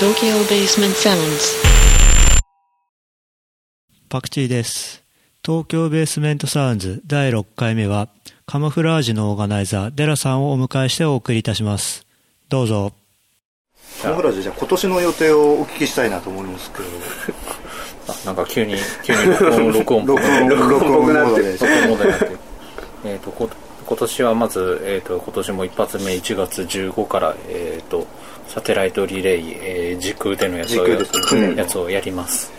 Tokyo Basement Sounds. パクチーです。東京ベースメントサウンズ第6回目は、カモフラージュのオーガナイザー、デラさんをお迎えしてお送りいたします。どうぞ。カモフラージュじゃあ今年の予定をお聞きしたいなと思いますけど あなんか急に、急に録音、録音、録音録音モードで録音モードになってる。えっと、こ今年はまず、えっ、と、今年も一発目1月15から、えっ、と、サテライトリレー、えー時空でのやつを時空ですねやつをやります。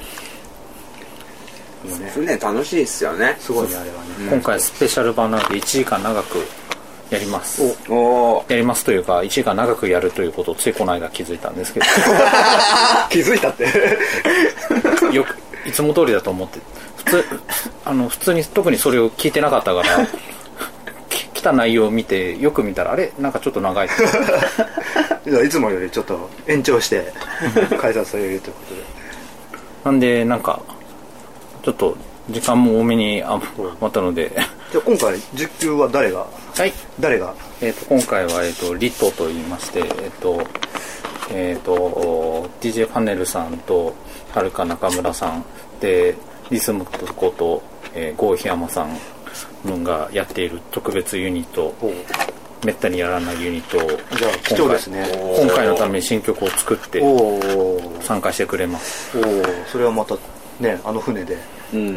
船楽しいっすよね。すごい。ねあれはね。今回スペシャル版なので1時間長くやります。おおやりますというか、1時間長くやるということをついこの間気づいたんですけど、気づいたって。よく、いつも通りだと思って、普通、あの、普通に特にそれを聞いてなかったから、き来た内容を見て、よく見たら、あれ？なんかちょっと長い。いつもよりちょっと延長して開催されるということで。なんで、なんか、ちょっと、時間も多めに余ったので、じゃあ今回実況は誰が？はい。誰が？えっ、と、今回は、えっ、と、リトと言いまして、えっ、と、えっ、と、DJ パネルさんと、はるか中村さん、で、リスムこと、えー、郷檜山さんがやっている特別ユニット、めったにやらないユニットを、じゃあ貴重ですね。今回のために新曲を作っておお参加してくれます。おおそれはまたねあの船で、うん。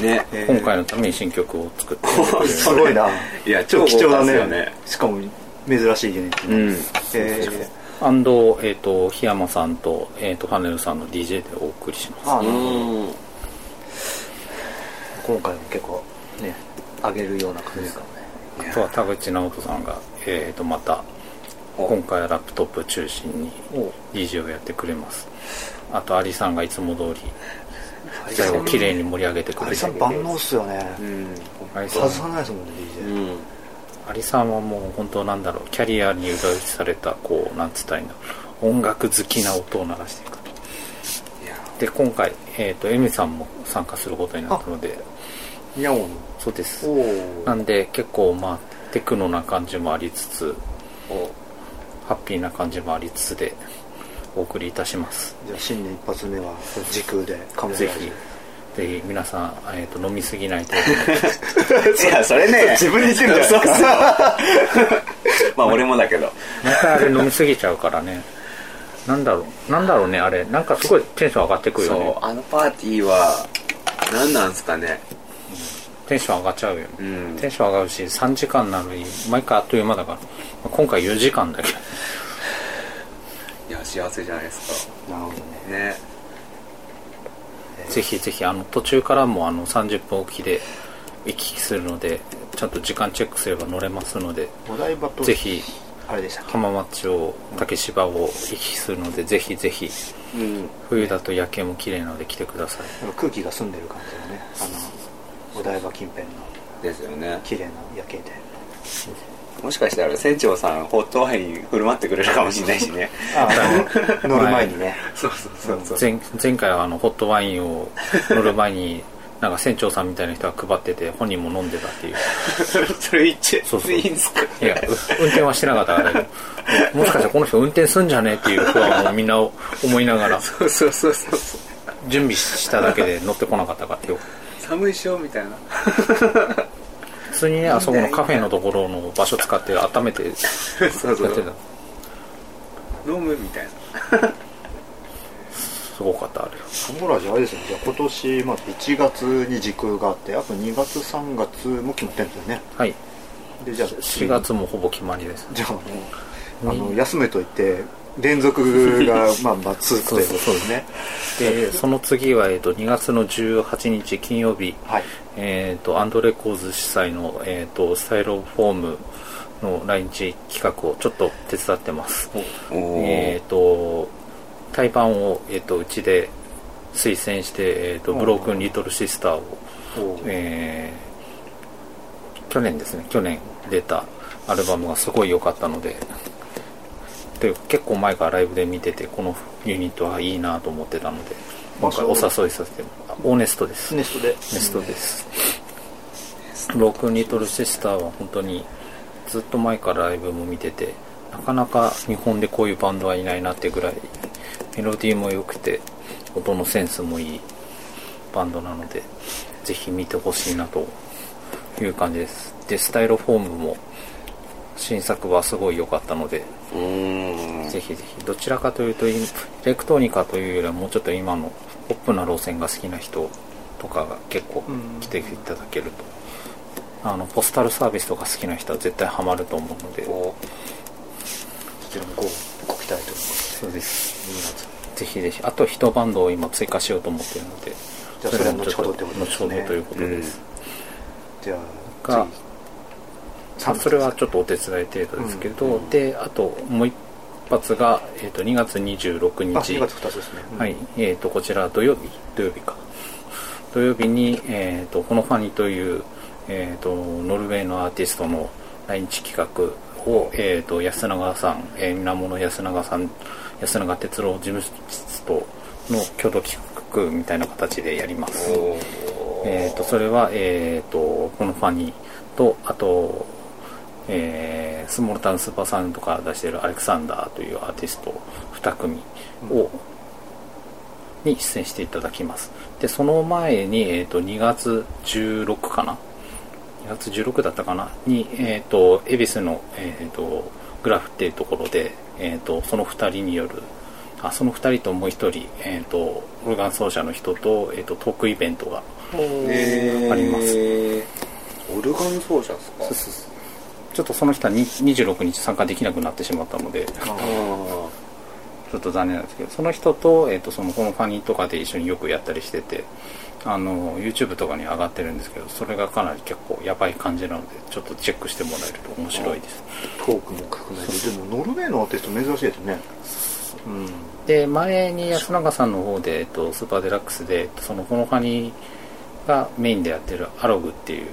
ね。えー今回のために新曲を作ってす。すごいな。いや超貴重だね。ねしかも珍しいユニット、うん。えアンド、えっ、と、檜山さんと、えっ、と、パネルさんの DJ でお送りします。ー、あうなるほど。ん。今回も結構ね上げるような感じですか？あとは田口直人さんが、えー、とまたお。今回はラップトップ中心に DJ をやってくれます。あとアリさんがいつも通り最後綺麗に盛り上げてくアれて。リさん万能っすよね。うん。外さないですもんね DJ、うん。アリさんはもう本当なんだろうキャリアに裏打ちされたこうなんつったらいいんだろう。音楽好きな音を鳴らしていくで今回、えー、とエミさんも参加することになったのでニャオン。そうです。おなんで結構まあテクノな感じもありつつハッピーな感じもありつつでお送りいたします。じゃあ新年一発目は時空でカモフぜひぜひ皆さん、えー、と飲みすぎない程 いやそれね。自分に言ってるじゃないですか。まあ俺もだけど。度またあれ飲みすぎちゃうからね。なんだろうなんだろうねあれ。なんかすごいテンション上がってくるよそうねあのパーティーは何なんすかねテンション上がっちゃうよ。ね、うん。テンション上がるし3時間なのに毎回あっという間だから。今回4時間だけ。どいや幸せじゃないですなるほどね。かね。ぜひぜひあの途中からもあの30分おきで行き来するのでちゃんと時間チェックすれば乗れますのでお台場とぜひあれでした浜松町竹芝を行き来するのでぜひぜひうん。冬だと夜景も綺麗なので来てください。空気が澄んでる感じがねあのお台場近辺の。ですよね。綺麗な夜景で。もしかしたら船長さんホットワイン振る舞ってくれるかもしれないしね。ああの乗る前にね。そうそうそうそう。前前回はあのホットワインを乗る前に なんか船長さんみたいな人が配ってて本人も飲んでたっていう。それ言っちゃそうそう。いいんすか？いやう運転はしてなかったからもしかしたらこの人運転すんじゃね？えっていう不安をみんな思いながら。そうそうそうそう。準備しただけで乗ってこなかったからってよ寒いっしょみたいな。普通にねあそこのカフェのところの場所使って温めてやってそうそう。た。飲むみたいな。すごかったあれ。カモフラージュあれですよね。じゃあ今年まあ1月に時空があってあと2月3月も決まってるんですよね。はい。でじゃあ4月もほぼ決まりです。じゃあもうあの休めといて連続がまあまあ続くという。ことですね。でその次は、えー、と2月の18日金曜日、はい。えー、とアンドレコーズ主催の、えー、とスタイロフォームの来日企画をちょっと手伝ってます。えっ、と対バンを、えー、とうちで推薦して、えー、とブロークンリトルシスターを、えー去年ですね。去年出たアルバムがすごい良かったのでで結構前からライブで見ててこのユニットはいいなと思ってたので今回お誘いさせてオーネストです。ネストで。ネストです。ブロークンリトルシスターは本当にずっと前からライブも見てて、なかなか日本でこういうバンドはいないなってぐらいメロディーも良くて音のセンスもいいバンドなのでぜひ見てほしいなという感じです。でスタイロフォームも新作はすごい良かったのでぜひぜひ。どちらかというとエレクトロニカというよりはもうちょっと今のポップな路線が好きな人とかが結構来ていただけると。あのポスタルサービスとか好きな人は絶対ハマると思うので。こちらもごご期待ということで。そうです。2月ぜひぜひ。あと一バンドを今追加しようと思っているのでじゃあそれは後ほどってことですね。後ほどということです、じゃああそれはちょっとお手伝い程度ですけど、であともう一発が、えー、と2月26あ日。2月2つですね、うん。はい、えー、とこちら土曜日土曜日か。土曜日に、えー、とこのファニという、えー、とノルウェーのアーティストの来日企画を、えー、と安永さん、えー、源安永さん安永哲郎事務室との共同企画みたいな形でやります。えー、とそれは、えー、とこのファニーとあと、えースモールタウンスーパーサウンドとか出しているアレクサンダーというアーティスト2組を、に出演していただきます。でその前に、えー、と2月16かな？2月16だったかな？に、えー、と恵比寿の、えー、とグラフっていうところで、えー、とその2人によるあその2人ともう1人、えー、とオルガン奏者の人と,、えー、とトークイベントがえー。あります。オルガン奏者ですか？ちょっとその人はに26日参加できなくなってしまったのでちあょっと残念なんですけどその人と,、えー、とそのこのファニーとかで一緒によくやったりしててあの YouTube とかに上がってるんですけどそれがかなり結構やばい感じなのでちょっとチェックしてもらえると面白いです。トークも含めてで。もノルウェーのアーティスト珍しいですね。うん。で前に安永さんの方で、えっと、スーパーデラックスで、えっとそのこのファニーがメインでやってるアログっていう、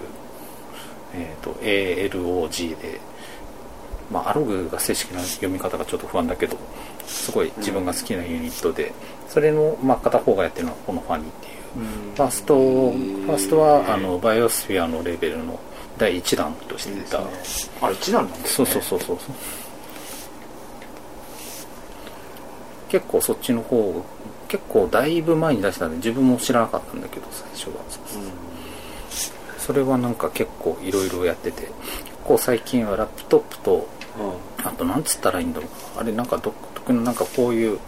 えっと ALOG で、まあ、アログが正式な読み方がちょっと不安だけどすごい自分が好きなユニットでそれの、まあ、片方がやってるのはこのファニーっていう。ファーストファーストはあのバイオスフィアのレベルの第1弾として出た、あ一段なんですそうねそうそうそうそう。結構そっちの方結構だいぶ前に出したんで自分も知らなかったんだけど最初はそれはなんか結構いろいろやってて結構最近はラップトップとあとなんつったらいいんだろう。あれなんか独特のなんかこういう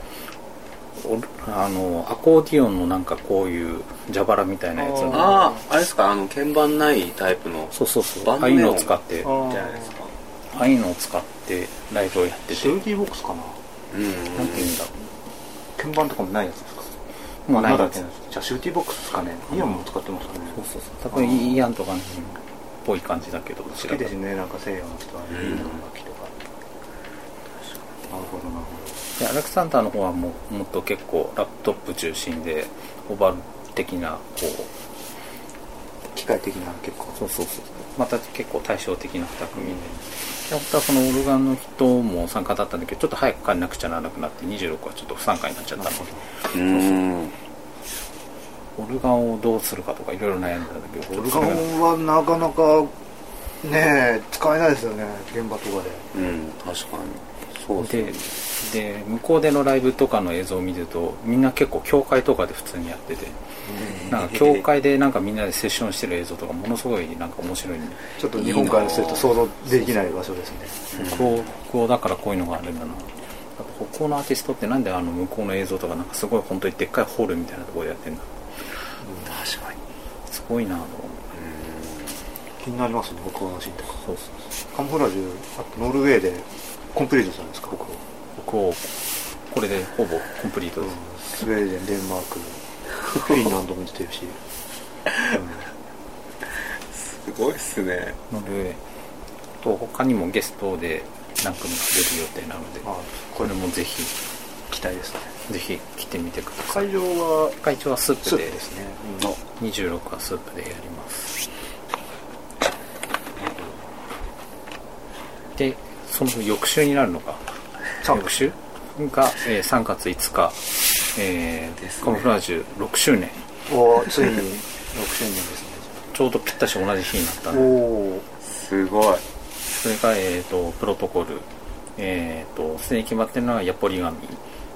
おあのアコーディオンのなんかこういう蛇腹みたいなやつの。あああれですか？あの鍵盤ないタイプの？そうそうそう。ああいうのを使って。じゃないですか。ああいうのを使ってライブをやってて。シューティーボックスかな？うん。なんていうんだろ鍵盤とかもないやつですもうないじゃあシューティーボックスですかね。イヤンも使ってますかね。そうそうそう。多分イアンとかのっぽい感じだけど好きですねなんか西洋の人はねいいの楽器とかなるほどなるほでアレクサンダーの方はもうもっと結構ラップトップ中心でオーバル的なこう。ど機械的な結構。そうそうそう。また結構対照的な2組で、で本当はそのオルガンの人も参加だったんだけどちょっと早く帰んなくちゃならなくなって26はちょっと不参加になっちゃったので。うん。オルガンをどうするかとかいろいろ悩んだんだけどオルガンはなかなかねえ使えないですよね現場とかで。うん確かにでで向こうでのライブとかの映像を見るとみんな結構教会とかで普通にやってて。なんか教会でなんかみんなでセッションしてる映像とかものすごいなんか面白い。んでちょっと日本からすると想像できない場所ですね。北欧だからこういうのがあるんだな。北欧のアーティストってなんであの向こうの映像とかなんかすごい本当にでっかいホールみたいなところでやってんだ。確かに。すごいなと思って。気になりますね北欧のシーンとかそうそうカモフラージュあとノルウェーでコンプリートしたんですか？北欧北欧これでほぼコンプリートです、スウェーデンデンマークフィンランドも出てるし、すごいっすね。ノルウェーと他にもゲストで何組か出る予定なのであこれもぜひ。期待ですね。ぜひ来てみてください。会場は？会長はスースプでですね、26はスープでやります。でその翌週になるのか？3翌週？が、えー3月5日、えーですね。カモフラージュ6周年。おーついに6周年ですちょうどぴったし同じ日になったねんで。おおすごい。それが、えー、とプロトコル。えー、とすでに決まってるのはヤポリガミ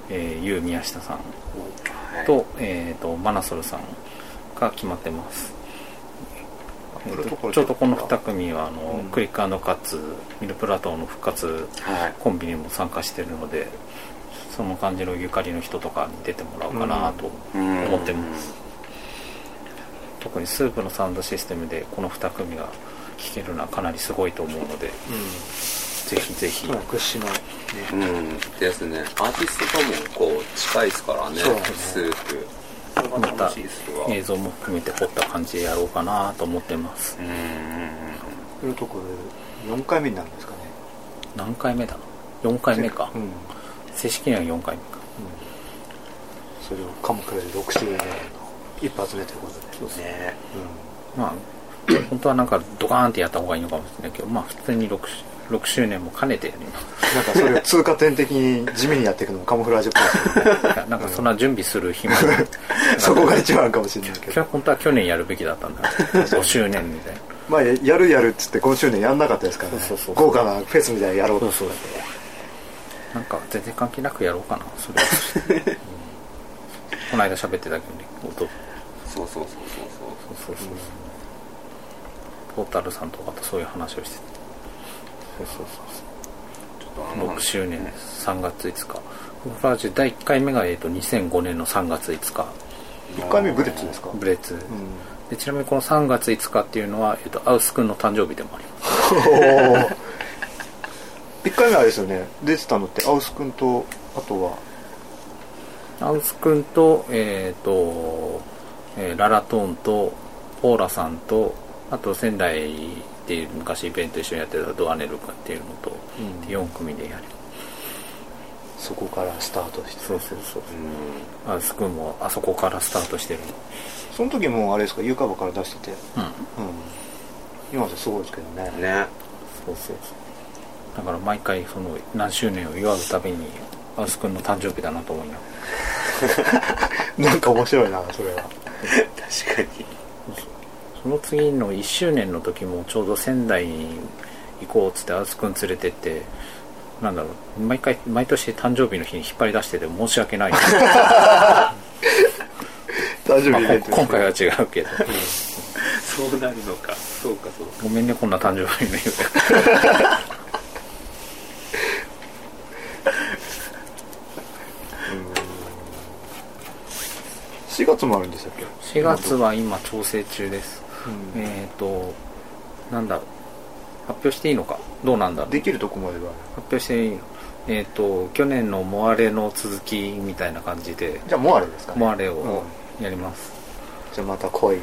えー、ユー宮下さん。はいと,、えー、とマナソルさんが決まってます、ちょうどこの2組はあの、うん。クリックカツミルプラトーの復活はい。コンビにも参加してるのでその感じのゆかりの人とかに出てもらおうかなとうん。思ってます、特にスープのサウンドシステムでこの2組が聴けるのはかなりすごいと思うのでぜひぜひ。うん屈指のね。うん。ですね。アーティストともこう近いですからね。スープまた映像も含めて凝った感じでやろうかなと思ってます。うん。ころで4回目になるんですかね。何回目だ？4回目か。うん、うん、正式には4回目か。それをカムクラで6周年の一発目ということで。ね。まあ本当はなんかドカーンってやった方がいいのかもしれないけどまあ普通に 6, 6周年も兼ねてやりますなんかそれを通過点的に地味にやっていくのもカモフラージュっぽいですよね。い やなんかそんな準備する暇も。そこが一番かもしれないけど。本当は去年やるべきだったんだ。5周年みたいな。まあやるやるっつって5周年やんなかったですからね。そうそうそう豪華なフェスみたいなのやろうとそうそうなんか全然関係なくやろうかなそれ。はうん。この間喋ってたけどね音。そうそうそうそうそう。そうそうポータルさんとかとそういう話をしててそうそうそうちょっとあの6周年3月5日。フラージュ第1回目が、えー、と2005年の3月5日。1回目ブレッツですか？ブレッツ、うん。でちなみにこの3月5日っていうのは、えー、とアウス君の誕生日でもあります。1回目あれですよね。出てたのってアウス君とあとは？アウス君と,、えーとえーララトーンとポーラさんとあと仙台で昔イベント一緒にやってたドアネル君っていうのと、うん。4組でやりそこからスタートして。そうそうそう。うんアウス君もあそこからスタートしてるその時もあれですか？ユーカバから出してて。のうん。うん。今じゃすごいですけどね。ね。そうそうそう。だから毎回その何周年を祝うたびにアウス君の誕生日だなと思いながら。なんか面白いなそれは。確かにその次の1周年の時もちょうど仙台に行こうっつってアウス君連れてってなんだろう毎回毎年誕生日の日に引っ張り出してて申し訳ない、ま大丈夫あ、イベントこ今回は違うけど。そうなるのか。そうかそうか。ごめんねこんな誕生日の日。で4月もあるんでしたっけ？4月は今調整中ですうん。えっ、ー、となんだろう。発表していいのか？どうなんだろう。できるとこまでは。発表していいの？えっ、と去年のモアレの続きみたいな感じで。じゃあもうあれですかね。モアレをやります、じゃあまた濃い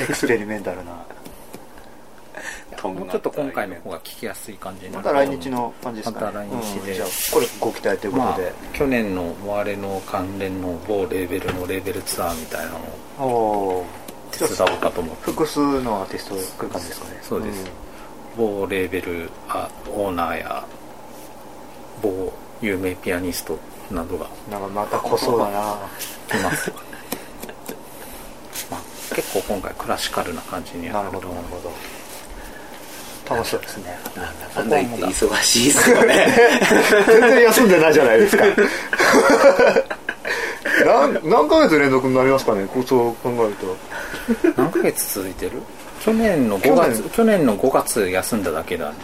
エクスペリメンタルな。もうちょっと今回の方が聞きやすい感じになまた来日の感じですかね。また来日で。うん。じゃあこれご期待というこまあとで、去年のモアレの関連の某レーベルのレーベルツアーみたいなのをおお手伝おうかと思って複数のアーティスト来る感じですかね。そうです。某レーベルあオーナーや某有名ピアニストなどがうんなんかまた濃そうだな。来ます。まあ結構今回クラシカルな感じになるほるどなるほど。楽しそうですね。なんだ言って忙しいですよね。全然休んでないじゃないですか何何ヶ月連続になりますかねこうそう考えると何ヶ月続いてる？去年の5月去去年の5月休んだだけだね。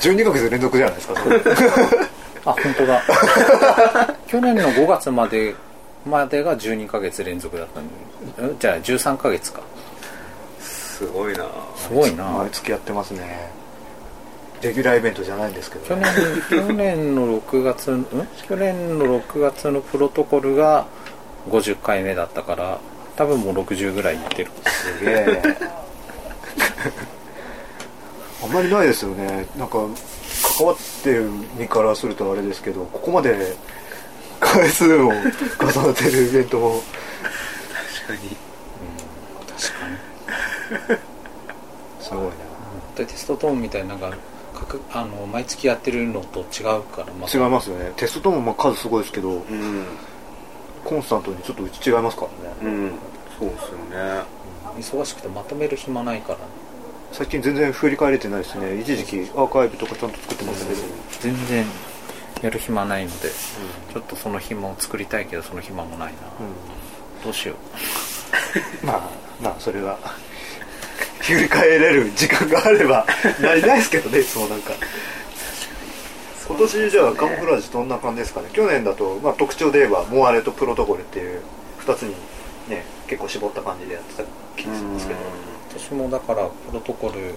12ヶ月連続じゃないですかそれ。あ本当だ。去年の5月までまでが12ヶ月連続だったんじゃあ13ヶ月か。すごいな。すごいな。毎月やってますねレギュラーイベントじゃないんですけど去年去年の6月ん？去年の6月のプロトコルが50回目だったから多分もう60ぐらいいってる。すげえ。あんまりないですよね。なんか関わってる身からするとあれですけどここまで回数を重ねてるイベントも。確かに。すごいな。でテストトーンみたいなのが各あの毎月やってるのと違うから、ま違いますよね。テストともまあ数すごいですけどうん。コンスタントにちょっとうち違いますからね。うん。そうですよね。忙しくてまとめる暇ないから。最近全然振り返れてないですね。一時期アーカイブとかちゃんと作ってましたけど。全然やる暇ないのでちょっとその暇を作りたいけどその暇もないな、どうしよ まあまあそれは振り返れる時間があれば なりないですけどねいつもなんか。今年じゃあカモフラージュどんな感じですかね？去年だと、まあ、特徴で言えばモアレとプロトコルっていう2つにね結構絞った感じでやってた気がしますけど、う私もだからプロトコル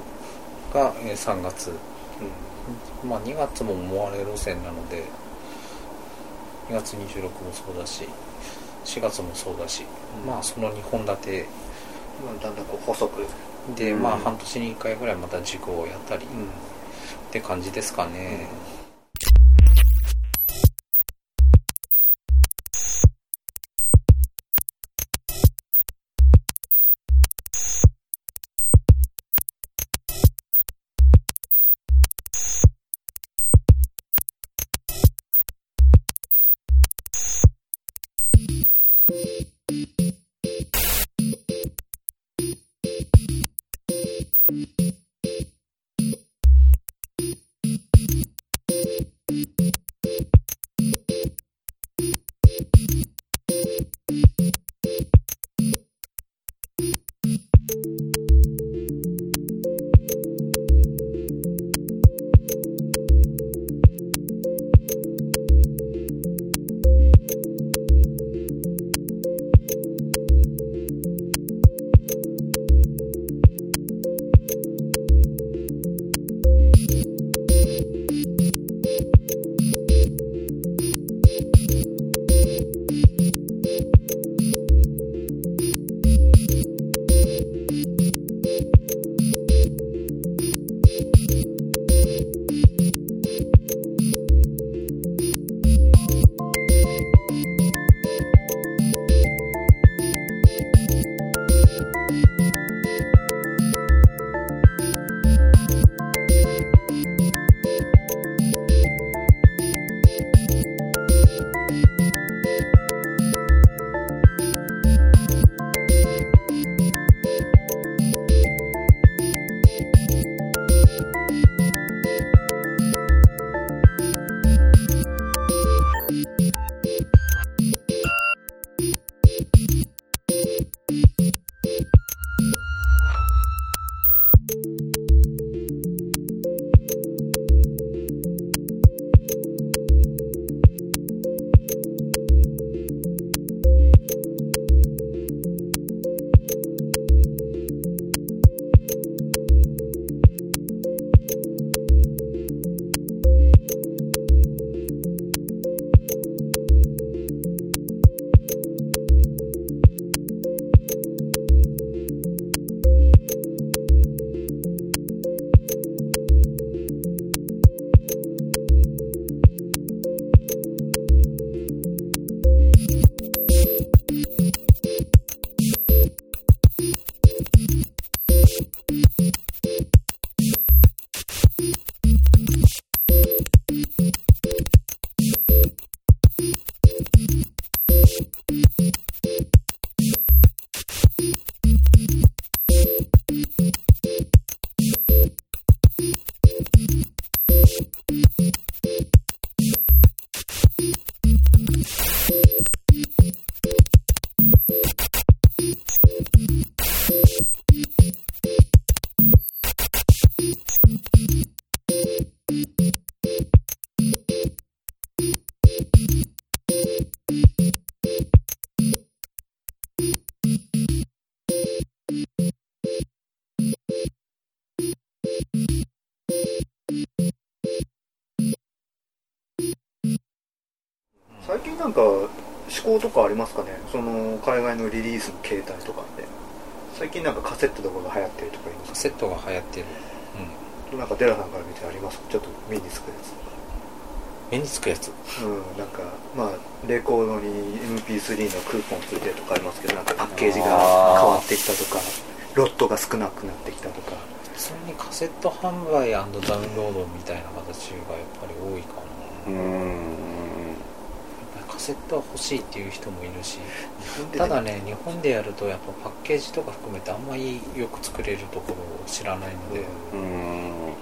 がえー3月。まあ2月も思われ路線なので2月26もそうだし4月もそうだし、まあその2本立て。まあ、だんだんこう細く、で、うん。まあ半年に1回ぐらいまた事故をやったりって感じですかね、考とかありますかね？その海外のリリースの形態とかって。最近なんかカセットとかが流行ってるとか言いますカセットが流行ってる、うん、なんかデラさんから見てあります？ちょっと目につくや目につくやつ？つうん。なんかまあレコードに MP3 のクーポンついてるとかありますけどなんかパッケージが変わってきたとかロットが少なくなってきたとか。それにカセット販売ダウンロードみたいな形がやっぱり多いかな、うんセットは欲しいっていう人もいるしただね日本でやるとやっぱパッケージとか含めてあんまりよく作れるところを知らないので、うん。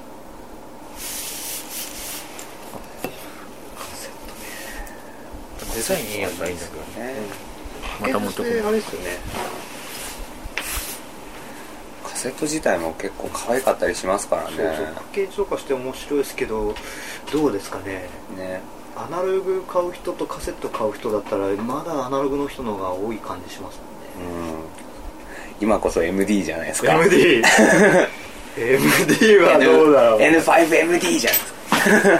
カデザインいいやつはいいん。だけどねねまた持ってくるケースってあれですよねカセット自体も結構可愛かったりしますからね。そうそう。パッケージとかして面白いですけどどうですかね。ねアナログ買う人とカセット買う人だったらまだアナログの人の方が多い感じしますもんね。うん。今こそ MD じゃないですか。MD MD はどうだろう。N- N5MD じゃないで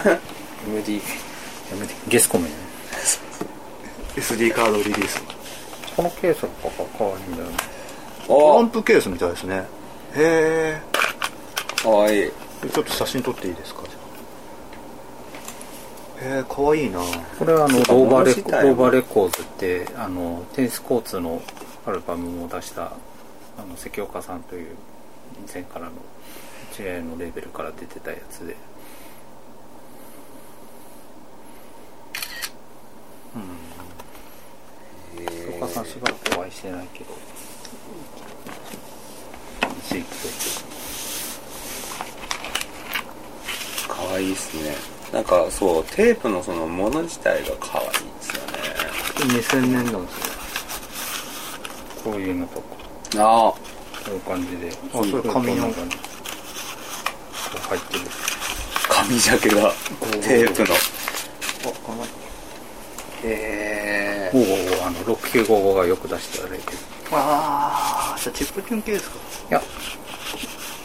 すか MD やめてゲスコメね。SD カードリリース。このケースがかわいいんだよね。トラおンプケースみたいですね。へかわい。いえちょっと写真撮っていいですか？へえかわいいな。これはあのローバーレコーズってあのテニスコーツのアルバムを出したあの関岡さんという以前からの知り合いのレーベルから出てたやつで。関岡さんしばらくお会いしてないけど地域とかわいいですねなんかそうテープのそのもの自体がかわいいですよね。2000年なんですよこういうのとか。あ。こういう感じで。あそれ紙の。こう入ってる。紙ジャケがテープの。あかわいいへおうおうあの6955がよく出してあれけどああじゃあチップチュン系ですか？いや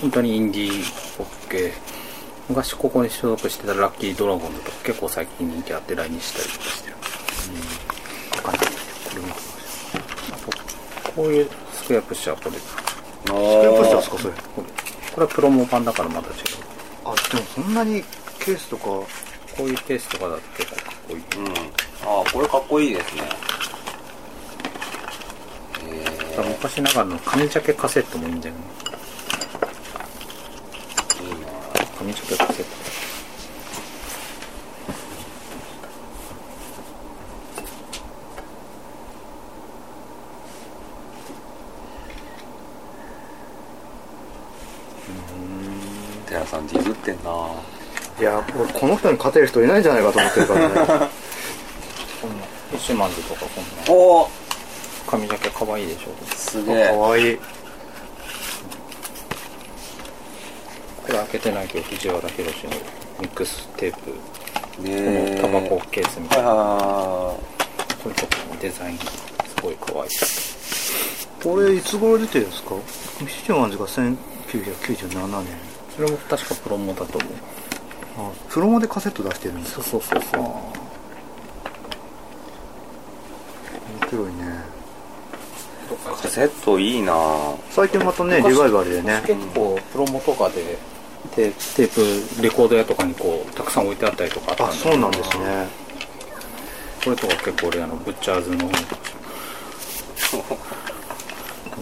本当にインディーポップ系昔ここに所属してたラッキードラゴンズとか結構最近人気あって来日したりとかしてるうん。かなこれもこういうスクエアプッシャーこれスクエアプッシャーですかそれ。れ。これはプロモ版だからまだ違う。あでもそんなにケースとかこういうケースとかだと結構かっこいい、うん。ああこれかっこいいですね。へ昔ながらの紙ジャケカセットもいいんだよねえいいな紙ジャケカセット。寺さんディグってんな。いや俺この人に勝てる人いないんじゃないかと思ってるからね。こんなフィッシュマンズとかこんな。おお紙ジャケ可愛いでしょ。すげえ。かわいいこれ開けてないけど藤原宏のミックステープねこえのタバコケースみたいな、はこれとかもデザインすごい。可愛いこれいつ頃出てるんですか？フィッシュマンズが1997年。それも確かプロモだと思う。あプロモでカセット出してるんですそうそうそうそう。面白いね。いカセットいいな。最近またねリバイバルでね。結構プロモとかでテテープレコード屋とかにこうたくさん置いてあったりとかあったんあだそうなんですね。これとか結構俺あのブッチャーズの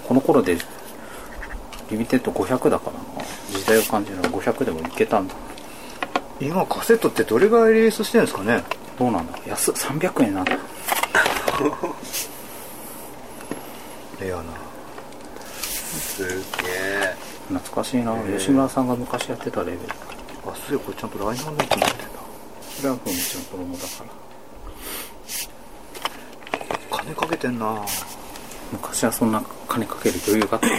この頃でリミテッド500だからな。時代を感じるのは500でもいけたんだ。今カセットってどれぐらいリリースしてるんですかね。どうなんだ？安っ。300円なんだ。レアな。すげえ懐かしいな。吉村さんが昔やってたレベル。あそういやこれちゃんとライナーの位置になってんだ。これはもちろんプロモだから。金かけてんな。昔はそんな金かける余裕があった。カ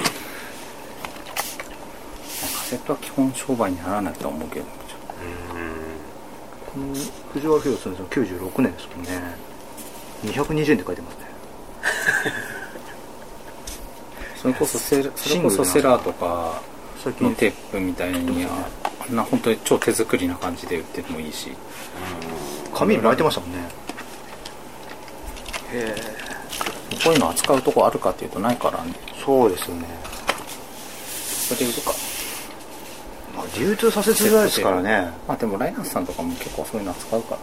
セットは基本商売にならないとは思うけど。この藤原宏さんの96年ですもんね。220円って書いてますね それこそセそれこそセラーとか最近。のテープみたいにはあんな本当に超手作りな感じで売ってもいいし。紙に巻いてましたもんね。へえ。こういうの扱うとこあるかっていうとないからね。そうですよね、それで売るか。まあ、流通させづらいですからね。まあでもライナスさんとかも結構そういうの扱うから。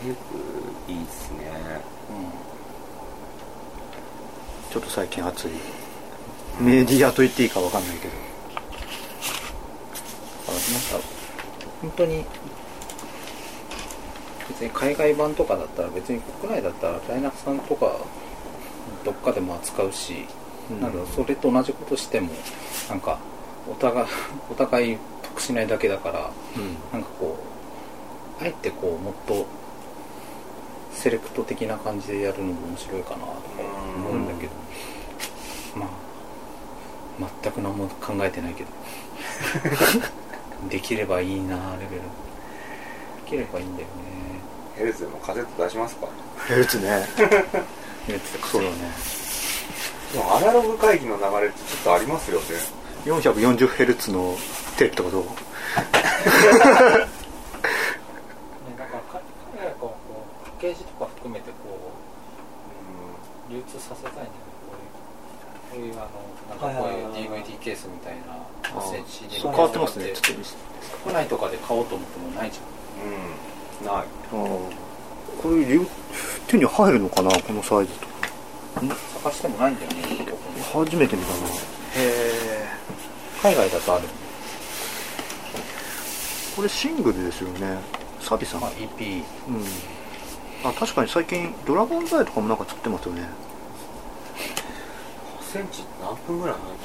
テープいいっすねちょっと最近熱い。メディアと言っていいかわかんないけど。だからなんか本当に別に海外版とかだったら別に国内だったらライナスさんとかどっかでも扱うし、うん。なんだそれと同じことしてもなんかお互い お互い得しないだけだからうん。なんかこうあえてこうもっとセレクト的な感じでやるのも面白いかなとか思うんだけど、まあ全く何も考えてないけど。できればいいなレベル。できればいいんだよね。ヘルツでもカセット出しますか？ヘルツね。やってたそうだね。でもアナログ会議の流れってちょっとありますよね。440Hz のテープとかどう？だから彼らがこうパッケージとか含めてこう流通させたいんだよね。こういうこういうあのなんかこういう DVD ケースみたいな8センチそう変わってますね。ちょっと見せて。国内とかで買おうと思ってもないじうん。ない。これ流手に入るのかなこのサイズと。かゃん。探してもないんだよね初めて見たなへえ海外だとあるこれシングルですよね。サビさん、まあ EP うん。あ確かに最近ドラゴンザイとかもなんか作ってますよね。8センチ何分ぐらいなんだろ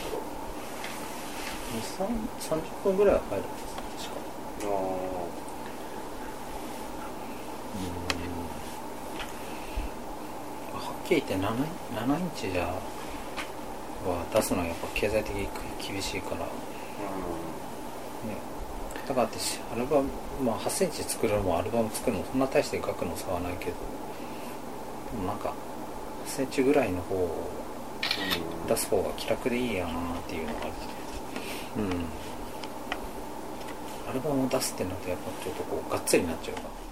2 3 30分ぐらいは入るんです確か。うはっきり言って 7, 7インチじゃは出すのはやっぱ経済的に厳しいから、ね、だからってしアルバム、まあ、8センチ作るのもアルバム作るのもそんな大して額の差はないけどでもなんか8センチぐらいの方を出す方が気楽でいいやなっていうのがあるうん。アルバムを出すってなるとやっぱちょっとこうがっつりになっちゃうから。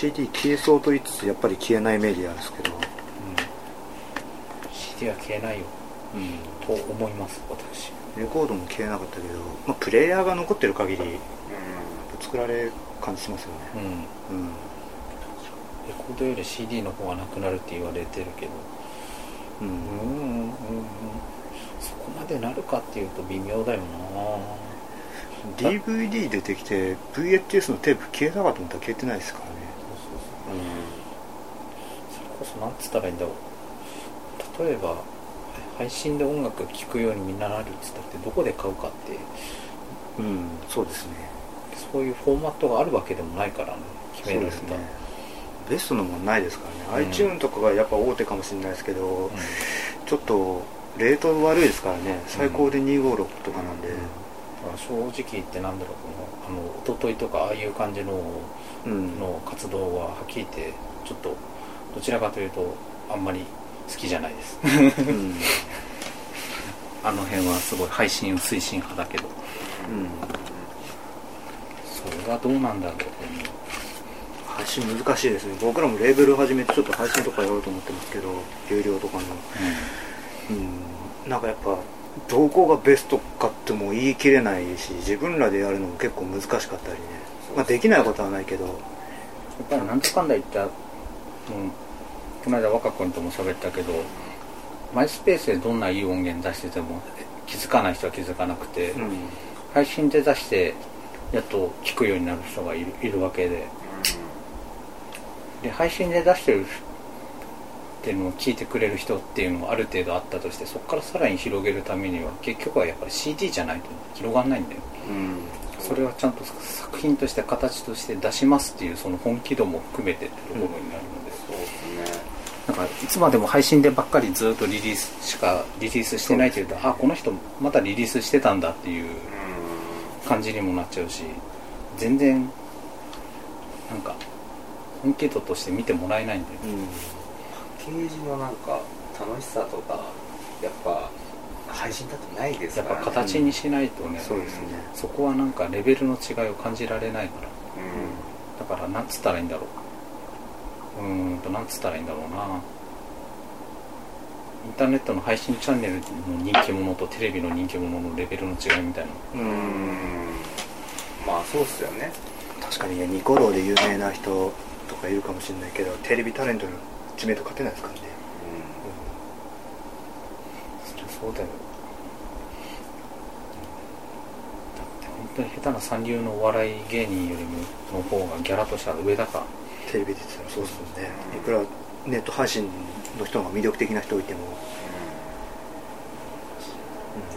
CD 消えそうと言いつつやっぱり消えないメディアですけど、CD は消えないよ。と思います私。レコードも消えなかったけど、まあ、プレイヤーが残ってる限り作られる感じしますようん。ねうん。レコードより CD の方がなくなるって言われてるけど。うん。うんうんうんそこまでなるかっていうと微妙だよな。DVD 出てきて VHS のテープ消えたかと思ったら消えてないですからねそれこそなんつったらいいんだろう。例えば配信で音楽聴くようにみんななるっつったってどこで買うかって。うん、うん、そうですね。そういうフォーマットがあるわけでもないからね決められたね。ベストのものないですからね、うん。iTune とかがやっぱ大手かもしれないですけど、ちょっとレート悪いですからね。最高で256とかなんで、まあ正直言ってなんだろうこのあの一昨日とかああいう感じのうん。の活動ははっきり言ってちょっとどちらかというとあんまり好きじゃないです。うん。あの辺はすごい配信推進派だけど。うん。それはどうなんだろう配信難しいですね。僕らもレーベルを始めてちょっと配信とかやろうと思ってますけど有料とかの。う、うん。なんかやっぱどこがベストかっても言い切れないし自分らでやるのも結構難しかったりね、まあ、できないことはないけど。やっぱりなんとかんだ言った、うん、この間若君とも喋ったけどマイスペースでどんないい音源出してても気づかない人は気づかなくて、うん配信で出してやっと聞くようになる人がいるいるわけで。で配信で出してるっていうのを聞いてくれる人っていうのがある程度あったとしてそこからさらに広げるためには結局はやっぱり CD じゃないと広がんないんだようん。それはちゃんと作品として形として出しますっていうその本気度も含めてってところになるので、そうですね。なんかいつまでも配信でばっかりずっとリリースしかリリースしてないというとあこの人またリリースしてたんだっていう感じにもなっちゃうし全然なんか本気度として見てもらえないんだよパッケージのなんか楽しさとかやっぱ配信だとないですやっぱからね形にしないとね、そうですね。そこはなんかレベルの違いを感じられないから。うん。だからなんつったらいいんだろう。うーんとなんつったらいいんだろうな。インターネットの配信チャンネルの人気者とテレビの人気者のレベルの違いみたいな。うん。まあそうっすよね。確かにねニコ動で有名な人とかいるかもしれないけどテレビタレントの知名度勝てないですからね、そりゃそうだよ。だって本当に下手な三流のお笑い芸人よりもの方がギャラとしては上だから。テレビで言ってたらそうですもんね。いくらネット配信の人が魅力的な人いても、う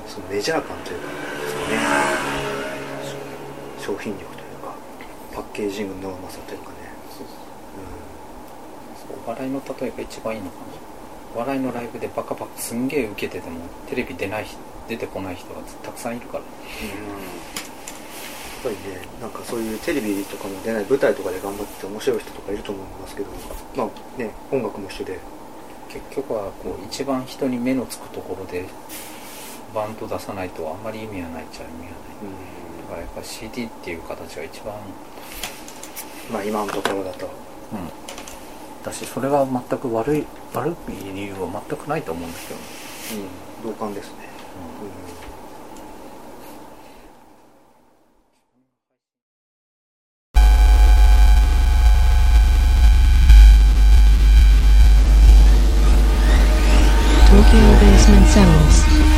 ん、そのメジャー感というかそのね商品力というかパッケージングのうまさというかね。お笑いの例えが一番いいのかな。お笑いのライブでバカバカすんげえ受けててもテレビ出ない人出てこない人がたくさんいるから。やっぱりねなんかそういうテレビとかも出ない舞台とかで頑張ってて面白い人とかいると思いますけどまあね音楽も一緒で。結局はこう一番人に目のつくところでバンド出さないとあんまり意味はないっちゃ意味はない。だからやっぱ CD っていう形が一番。まあ今のところだと。うんだしそれが全く悪い悪い理由は全くないと思うんですけどねうん同感ですね、東京 Basement Sounds